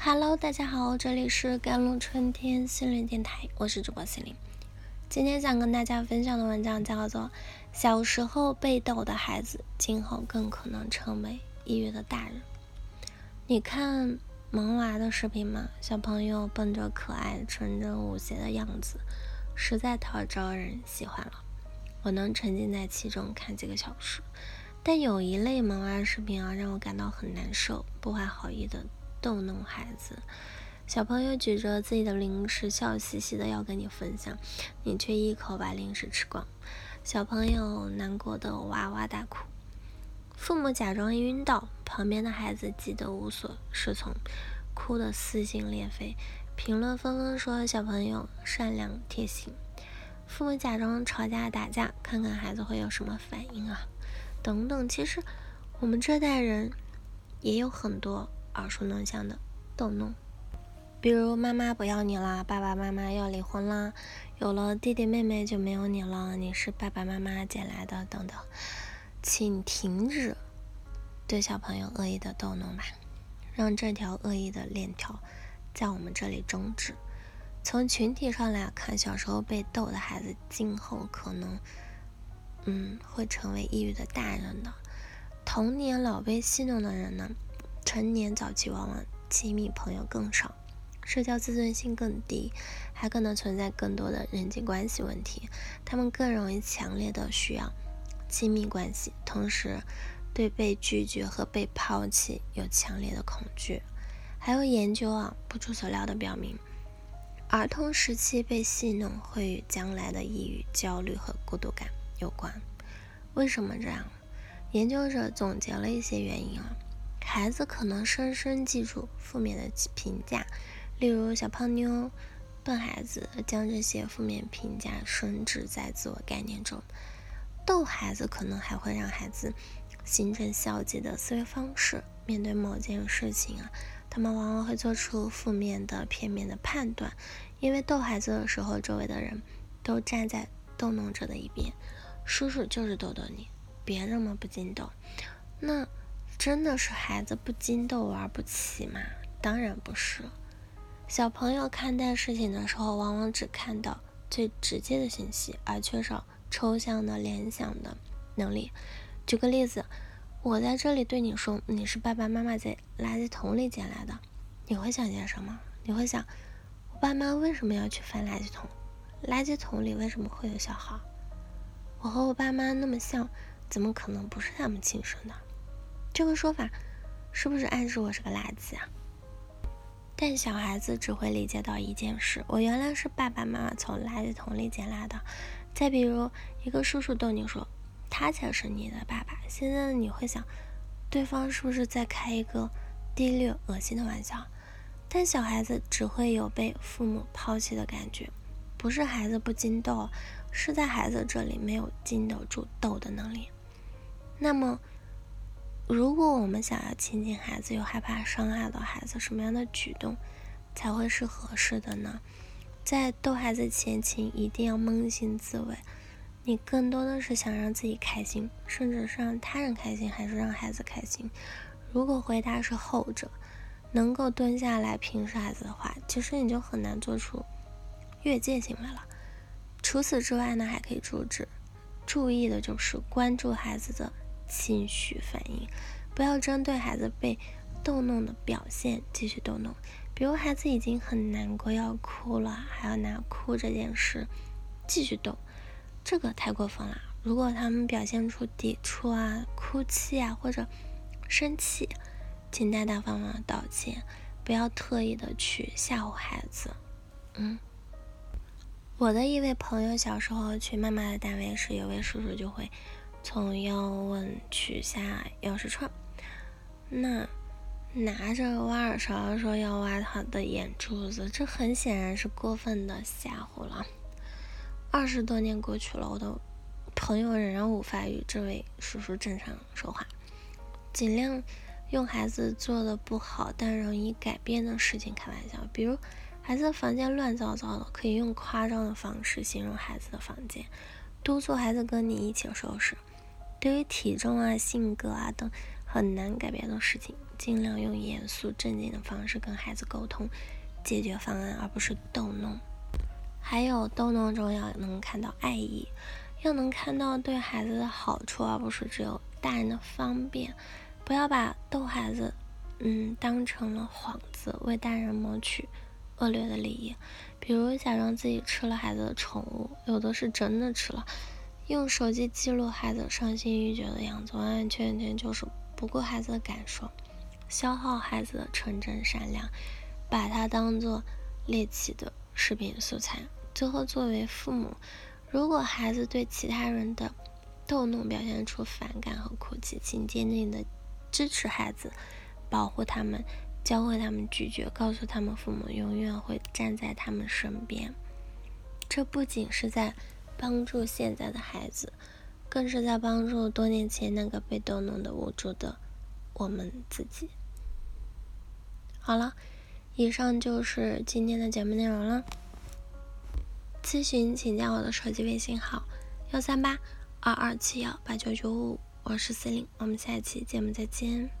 Hello，大家好，这里是甘露春天心灵电台，我是主播心灵。今天想跟大家分享的文章叫做《小时候被逗的孩子，今后更可能成为抑郁的大人》。你看萌娃的视频吗？小朋友笨拙可爱、纯真无邪的样子，实在太招人喜欢了。我能沉浸在其中看几个小时。但有一类萌娃视频啊，让我感到很难受，不怀好意的。逗弄孩子，小朋友举着自己的零食，笑嘻嘻的要跟你分享，你却一口把零食吃光。小朋友难过的哇哇大哭，父母假装晕倒，旁边的孩子急得无所适从，哭得撕心裂肺。评论纷纷说小朋友善良贴心。父母假装吵架打架，看看孩子会有什么反应啊？等等，其实我们这代人也有很多。耳熟能详的逗弄，比如妈妈不要你啦，爸爸妈妈要离婚啦，有了弟弟妹妹就没有你了，你是爸爸妈妈捡来的等等，请停止对小朋友恶意的逗弄吧，让这条恶意的链条在我们这里终止。从群体上来看，小时候被逗的孩子，今后可能嗯会成为抑郁的大人的。童年老被戏弄的人呢？成年早期往往亲密朋友更少，社交自尊心更低，还可能存在更多的人际关系问题。他们更容易强烈的需要亲密关系，同时对被拒绝和被抛弃有强烈的恐惧。还有研究啊，不出所料的表明，儿童时期被戏弄会与将来的抑郁、焦虑和孤独感有关。为什么这样？研究者总结了一些原因啊。孩子可能深深记住负面的评价，例如小胖妞、笨孩子，将这些负面评价深植在自我概念中。逗孩子可能还会让孩子形成消极的思维方式，面对某件事情啊，他们往往会做出负面的、片面的判断，因为逗孩子的时候，周围的人都站在逗弄者的一边，叔叔就是逗逗你，别这么不经逗。那。真的是孩子不经逗玩不起吗？当然不是。小朋友看待事情的时候，往往只看到最直接的信息，而缺少抽象的联想的能力。举个例子，我在这里对你说你是爸爸妈妈在垃圾桶里捡来的，你会想些什么？你会想，我爸妈为什么要去翻垃圾桶？垃圾桶里为什么会有小孩？我和我爸妈那么像，怎么可能不是他们亲生的？这个说法是不是暗示我是个垃圾啊？但小孩子只会理解到一件事：我原来是爸爸妈妈从垃圾桶里捡来的。再比如，一个叔叔逗你说他才是你的爸爸，现在你会想，对方是不是在开一个低劣恶心的玩笑？但小孩子只会有被父母抛弃的感觉，不是孩子不禁逗，是在孩子这里没有经得住逗的能力。那么。如果我们想要亲近孩子，又害怕伤害到孩子，什么样的举动才会是合适的呢？在逗孩子前，请一定要扪心自问：你更多的是想让自己开心，甚至是让他人开心，还是让孩子开心？如果回答是后者，能够蹲下来平视孩子的话，其实你就很难做出越界行为了。除此之外呢，还可以注意注意的就是关注孩子的。情绪反应，不要针对孩子被逗弄的表现继续逗弄。比如孩子已经很难过要哭了，还要拿哭这件事继续逗，这个太过分了。如果他们表现出抵触啊、哭泣啊或者生气，请大大方方道歉，不要特意的去吓唬孩子。嗯，我的一位朋友小时候去妈妈的单位时，有位叔叔就会。从腰问取下钥匙串，那拿着挖耳勺说要挖他的眼珠子，这很显然是过分的吓唬了。二十多年过去了，我的朋友仍然无法与这位叔叔正常说话。尽量用孩子做的不好但容易改变的事情开玩笑，比如孩子的房间乱糟糟的，可以用夸张的方式形容孩子的房间，督促孩子跟你一起收拾。对于体重啊、性格啊等很难改变的事情，尽量用严肃正经的方式跟孩子沟通解决方案，而不是逗弄。还有逗弄中要能看到爱意，要能看到对孩子的好处，而不是只有大人的方便。不要把逗孩子，嗯，当成了幌子，为大人谋取恶劣的利益。比如假装自己吃了孩子的宠物，有的是真的吃了。用手机记录孩子伤心欲绝的样子，完完全全就是不顾孩子的感受，消耗孩子的纯真善良，把它当做猎奇的视频素材。最后，作为父母，如果孩子对其他人的逗弄表现出反感和哭泣，请坚定的支持孩子，保护他们，教会他们拒绝，告诉他们父母永远会站在他们身边。这不仅是在帮助现在的孩子，更是在帮助多年前那个被逗弄的无助的我们自己。好了，以上就是今天的节目内容了。咨询请加我的手机微信号：幺三八二二七幺八九九五，我是司令，我们下期节目再见。